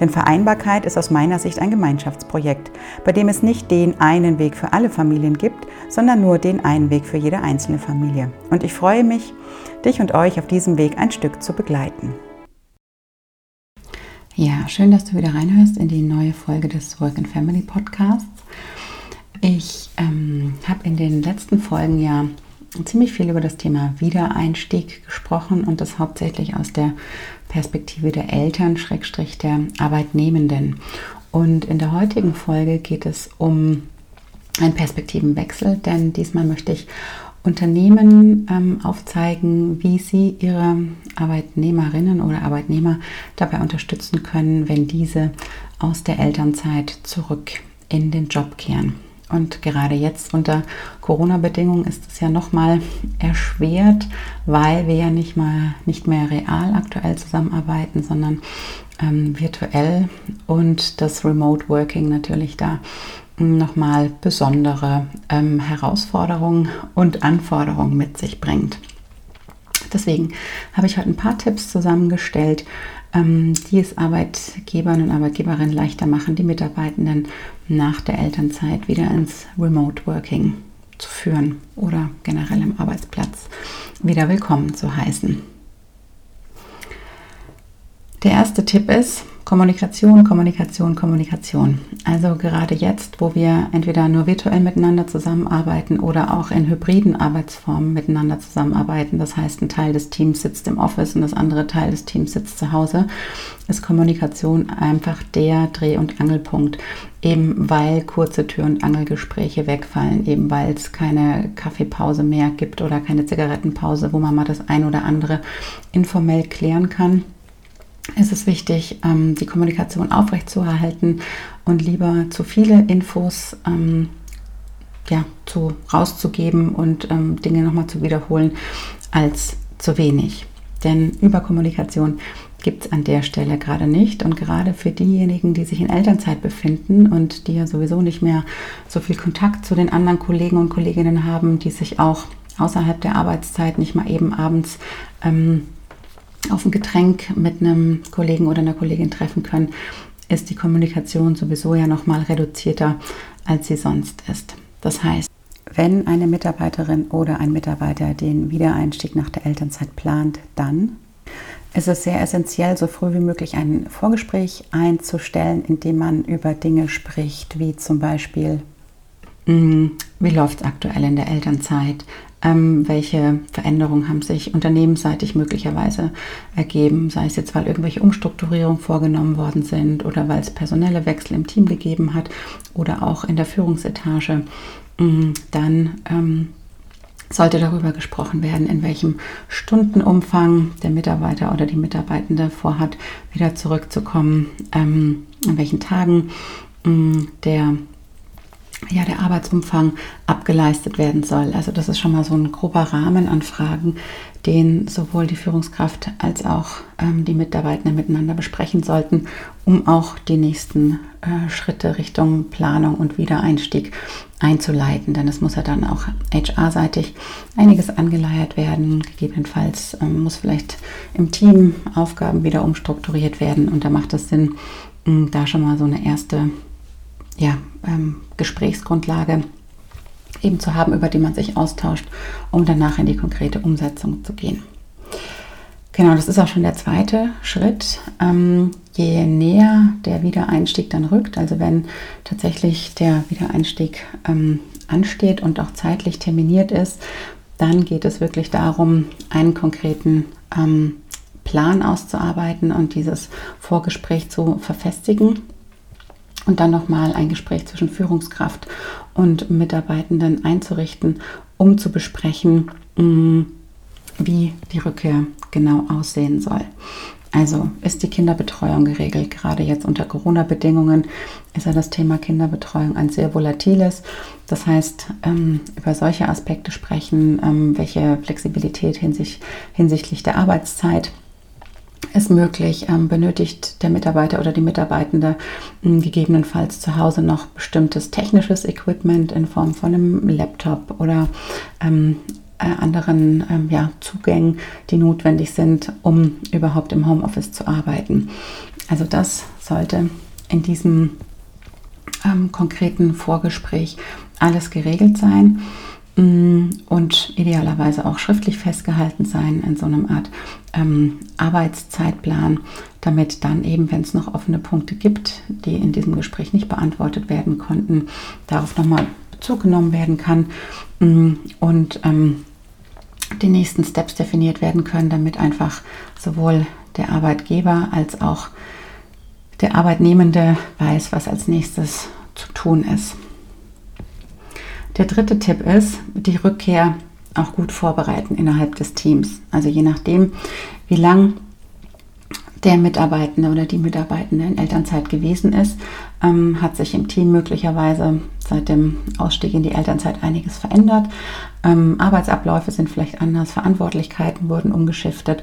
Denn Vereinbarkeit ist aus meiner Sicht ein Gemeinschaftsprojekt, bei dem es nicht den einen Weg für alle Familien gibt, sondern nur den einen Weg für jede einzelne Familie. Und ich freue mich, dich und euch auf diesem Weg ein Stück zu begleiten. Ja, schön, dass du wieder reinhörst in die neue Folge des Work and Family Podcasts. Ich ähm, habe in den letzten Folgen ja ziemlich viel über das Thema Wiedereinstieg gesprochen und das hauptsächlich aus der Perspektive der Eltern, Schrägstrich der Arbeitnehmenden. Und in der heutigen Folge geht es um einen Perspektivenwechsel, denn diesmal möchte ich Unternehmen ähm, aufzeigen, wie sie ihre Arbeitnehmerinnen oder Arbeitnehmer dabei unterstützen können, wenn diese aus der Elternzeit zurück in den Job kehren. Und gerade jetzt unter Corona-Bedingungen ist es ja nochmal erschwert, weil wir ja nicht mal nicht mehr real aktuell zusammenarbeiten, sondern ähm, virtuell und das Remote Working natürlich da nochmal besondere ähm, Herausforderungen und Anforderungen mit sich bringt. Deswegen habe ich heute ein paar Tipps zusammengestellt, ähm, die es Arbeitgebern und Arbeitgeberinnen leichter machen, die Mitarbeitenden nach der Elternzeit wieder ins Remote Working zu führen oder generell im Arbeitsplatz wieder willkommen zu heißen. Der erste Tipp ist, Kommunikation, Kommunikation, Kommunikation. Also gerade jetzt, wo wir entweder nur virtuell miteinander zusammenarbeiten oder auch in hybriden Arbeitsformen miteinander zusammenarbeiten, das heißt ein Teil des Teams sitzt im Office und das andere Teil des Teams sitzt zu Hause, ist Kommunikation einfach der Dreh- und Angelpunkt, eben weil kurze Tür- und Angelgespräche wegfallen, eben weil es keine Kaffeepause mehr gibt oder keine Zigarettenpause, wo man mal das ein oder andere informell klären kann ist es wichtig, ähm, die Kommunikation aufrechtzuerhalten und lieber zu viele Infos ähm, ja, zu, rauszugeben und ähm, Dinge nochmal zu wiederholen, als zu wenig. Denn Überkommunikation gibt es an der Stelle gerade nicht. Und gerade für diejenigen, die sich in Elternzeit befinden und die ja sowieso nicht mehr so viel Kontakt zu den anderen Kollegen und Kolleginnen haben, die sich auch außerhalb der Arbeitszeit nicht mal eben abends ähm, auf ein Getränk mit einem Kollegen oder einer Kollegin treffen können, ist die Kommunikation sowieso ja noch mal reduzierter, als sie sonst ist. Das heißt, wenn eine Mitarbeiterin oder ein Mitarbeiter den Wiedereinstieg nach der Elternzeit plant, dann ist es sehr essentiell, so früh wie möglich ein Vorgespräch einzustellen, in dem man über Dinge spricht, wie zum Beispiel, wie läuft es aktuell in der Elternzeit? ähm, welche Veränderungen haben sich unternehmensseitig möglicherweise ergeben, sei es jetzt, weil irgendwelche Umstrukturierungen vorgenommen worden sind oder weil es personelle Wechsel im Team gegeben hat oder auch in der Führungsetage, mm, dann ähm, sollte darüber gesprochen werden, in welchem Stundenumfang der Mitarbeiter oder die Mitarbeitende vorhat, wieder zurückzukommen, ähm, an welchen Tagen mm, der ja, der Arbeitsumfang abgeleistet werden soll. Also das ist schon mal so ein grober Rahmen an Fragen, den sowohl die Führungskraft als auch ähm, die Mitarbeitenden miteinander besprechen sollten, um auch die nächsten äh, Schritte Richtung Planung und Wiedereinstieg einzuleiten. Denn es muss ja dann auch HR-seitig einiges angeleiert werden. Gegebenenfalls ähm, muss vielleicht im Team Aufgaben wieder umstrukturiert werden und da macht es Sinn, mh, da schon mal so eine erste ja, ähm, Gesprächsgrundlage eben zu haben, über die man sich austauscht, um danach in die konkrete Umsetzung zu gehen. Genau, das ist auch schon der zweite Schritt. Ähm, je näher der Wiedereinstieg dann rückt, also wenn tatsächlich der Wiedereinstieg ähm, ansteht und auch zeitlich terminiert ist, dann geht es wirklich darum, einen konkreten ähm, Plan auszuarbeiten und dieses Vorgespräch zu verfestigen und dann nochmal ein Gespräch zwischen Führungskraft und Mitarbeitenden einzurichten, um zu besprechen, mm, wie die Rückkehr genau aussehen soll. Also ist die Kinderbetreuung geregelt? Gerade jetzt unter Corona-Bedingungen ist ja das Thema Kinderbetreuung ein sehr volatiles. Das heißt, ähm, über solche Aspekte sprechen, ähm, welche Flexibilität hinsicht, hinsichtlich der Arbeitszeit ist möglich, ähm, benötigt der Mitarbeiter oder die Mitarbeitende ähm, gegebenenfalls zu Hause noch bestimmtes technisches Equipment in Form von einem Laptop oder ähm, äh, anderen ähm, ja, Zugängen, die notwendig sind, um überhaupt im Homeoffice zu arbeiten. Also das sollte in diesem ähm, konkreten Vorgespräch alles geregelt sein. Mm, und idealerweise auch schriftlich festgehalten sein in so einem Art ähm, Arbeitszeitplan, damit dann eben, wenn es noch offene Punkte gibt, die in diesem Gespräch nicht beantwortet werden konnten, darauf nochmal Bezug genommen werden kann mm, und ähm, die nächsten Steps definiert werden können, damit einfach sowohl der Arbeitgeber als auch der Arbeitnehmende weiß, was als nächstes zu tun ist. Der dritte Tipp ist, die Rückkehr auch gut vorbereiten innerhalb des Teams. Also je nachdem, wie lang der Mitarbeitende oder die Mitarbeitende in Elternzeit gewesen ist, ähm, hat sich im Team möglicherweise seit dem Ausstieg in die Elternzeit einiges verändert. Ähm, Arbeitsabläufe sind vielleicht anders, Verantwortlichkeiten wurden umgeschiftet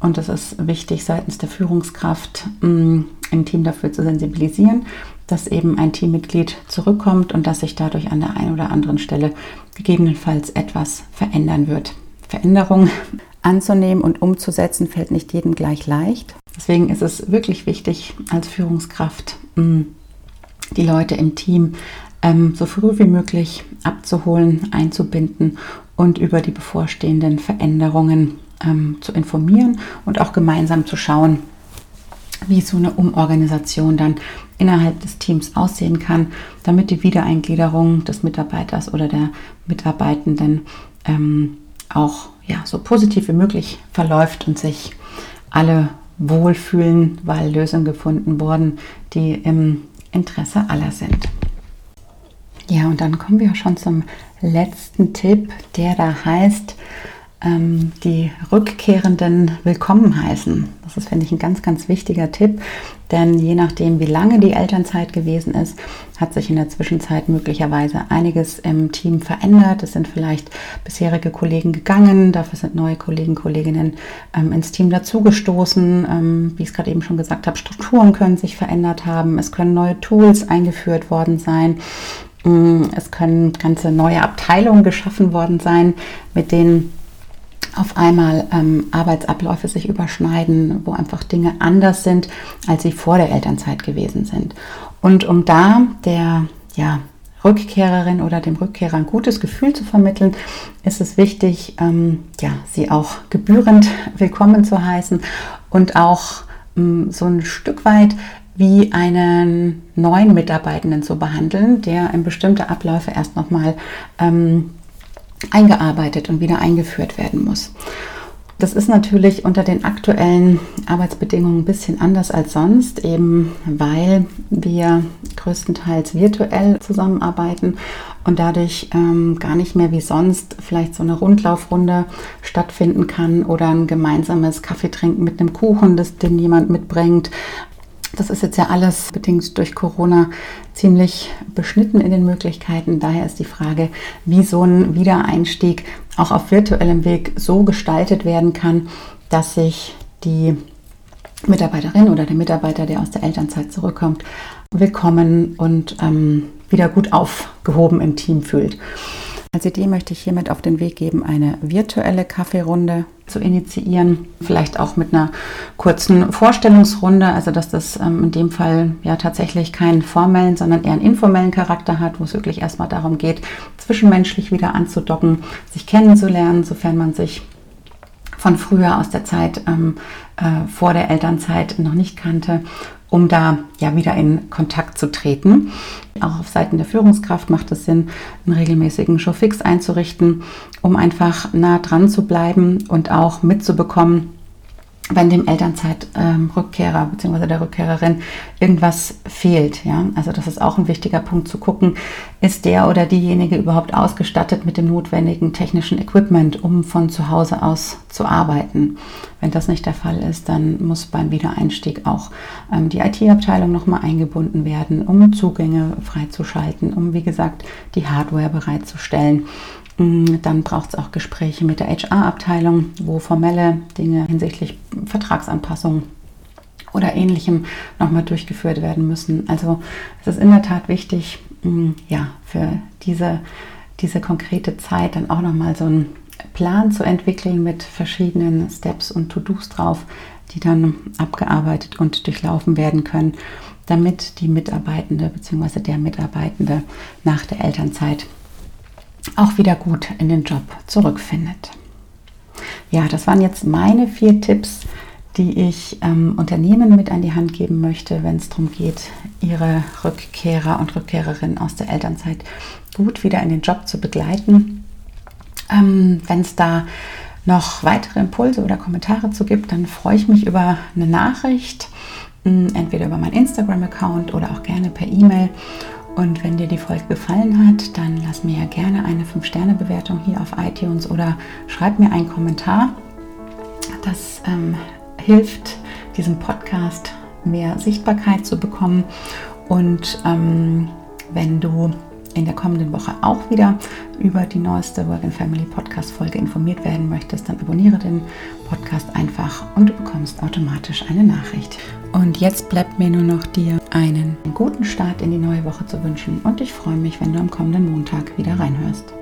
und es ist wichtig seitens der Führungskraft mh, mm, im Team dafür zu sensibilisieren, dass eben ein Teammitglied zurückkommt und dass sich dadurch an der einen oder anderen Stelle gegebenenfalls etwas verändern wird. Veränderung anzunehmen und umzusetzen fällt nicht jedem gleich leicht. Deswegen ist es wirklich wichtig, als Führungskraft mm, die Leute im Team ähm, so früh wie möglich abzuholen, einzubinden und über die bevorstehenden Veränderungen ähm, zu informieren und auch gemeinsam zu schauen, wie so eine Umorganisation dann innerhalb des Teams aussehen kann, damit die Wiedereingliederung des Mitarbeiters oder der Mitarbeitenden ähm, auch ja, so positiv wie möglich verläuft und sich alle wohlfühlen, weil Lösungen gefunden wurden, die im Interesse aller sind. Ja, und dann kommen wir schon zum letzten Tipp, der da heißt, ähm, die Rückkehrenden willkommen heißen. Das ist, finde ich, ein ganz, ganz wichtiger Tipp, denn je nachdem, wie lange die Elternzeit gewesen ist, hat sich in der Zwischenzeit möglicherweise einiges im Team verändert. Es sind vielleicht bisherige Kollegen gegangen, dafür sind neue Kollegen, Kolleginnen ähm, ins Team dazugestoßen. Ähm, wie ich es gerade eben schon gesagt habe, Strukturen können sich verändert haben, es können neue Tools eingeführt worden sein. Mm, es können ganze neue Abteilungen geschaffen worden sein, mit denen auf einmal ähm, Arbeitsabläufe sich überschneiden, wo einfach Dinge anders sind, als sie vor der Elternzeit gewesen sind. Und um da der ja, Rückkehrerin oder dem Rückkehrer ein gutes Gefühl zu vermitteln, ist es wichtig, ähm, ja, sie auch gebührend willkommen zu heißen und auch ähm, so ein Stück weit wie einen neuen Mitarbeitenden zu behandeln, der in bestimmte Abläufe erst nochmal ähm, eingearbeitet und wieder eingeführt werden muss. Das ist natürlich unter den aktuellen Arbeitsbedingungen ein bisschen anders als sonst, eben weil wir größtenteils virtuell zusammenarbeiten und dadurch ähm, gar nicht mehr wie sonst vielleicht so eine Rundlaufrunde stattfinden kann oder ein gemeinsames Kaffeetrinken mit einem Kuchen, das den jemand mitbringt, das ist jetzt ja alles bedingt durch Corona ziemlich beschnitten in den Möglichkeiten. Daher ist die Frage, wie so ein Wiedereinstieg auch auf virtuellem Weg so gestaltet werden kann, dass sich die Mitarbeiterin oder der Mitarbeiter, der aus der Elternzeit zurückkommt, willkommen und ähm, wieder gut aufgehoben im Team fühlt. Als Idee möchte ich hiermit auf den Weg geben, eine virtuelle Kaffeerunde zu initiieren. Vielleicht auch mit einer kurzen Vorstellungsrunde, also dass das ähm, in dem Fall ja tatsächlich keinen formellen, sondern eher einen informellen Charakter hat, wo es wirklich erstmal darum geht, zwischenmenschlich wieder anzudocken, sich kennenzulernen, sofern man sich von früher aus der Zeit ähm, äh, vor der Elternzeit noch nicht kannte um da ja wieder in Kontakt zu treten. Auch auf Seiten der Führungskraft macht es Sinn, einen regelmäßigen Showfix einzurichten, um einfach nah dran zu bleiben und auch mitzubekommen, wenn dem Elternzeitrückkehrer ähm, bzw. der Rückkehrerin irgendwas fehlt. Ja? Also das ist auch ein wichtiger Punkt zu gucken, ist der oder diejenige überhaupt ausgestattet mit dem notwendigen technischen Equipment, um von zu Hause aus zu arbeiten. Wenn das nicht der Fall ist, dann muss beim Wiedereinstieg auch ähm, die IT-Abteilung nochmal eingebunden werden, um Zugänge freizuschalten, um wie gesagt die Hardware bereitzustellen. Mm, dann braucht es auch Gespräche mit der HR-Abteilung, wo formelle Dinge hinsichtlich Vertragsanpassung oder ähnlichem nochmal durchgeführt werden müssen. Also es ist in der Tat wichtig, mm, ja, für diese, diese konkrete Zeit dann auch nochmal so einen Plan zu entwickeln mit verschiedenen Steps und To-Dos drauf, die dann abgearbeitet und durchlaufen werden können, damit die Mitarbeitende bzw. der Mitarbeitende nach der Elternzeit auch wieder gut in den Job zurückfindet. Ja, das waren jetzt meine vier Tipps, die ich ähm, Unternehmen mit an die Hand geben möchte, wenn es darum geht, ihre Rückkehrer und Rückkehrerinnen aus der Elternzeit gut wieder in den Job zu begleiten. Ähm, wenn es da noch weitere Impulse oder Kommentare zu gibt, dann freue ich mich über eine Nachricht, hm, entweder über meinen Instagram-Account oder auch gerne per E-Mail. Und wenn dir die Folge gefallen hat, dann lass mir ja gerne eine 5-Sterne-Bewertung hier auf iTunes oder schreib mir einen Kommentar. Das ähm, hilft diesem Podcast mehr Sichtbarkeit zu bekommen. Und ähm, wenn du in der kommenden Woche auch wieder über die neueste Work and Family Podcast Folge informiert werden möchtest, dann abonniere den Podcast einfach und du bekommst automatisch eine Nachricht. Und jetzt bleibt mir nur noch dir einen guten Start in die neue Woche zu wünschen und ich freue mich, wenn du am kommenden Montag wieder reinhörst.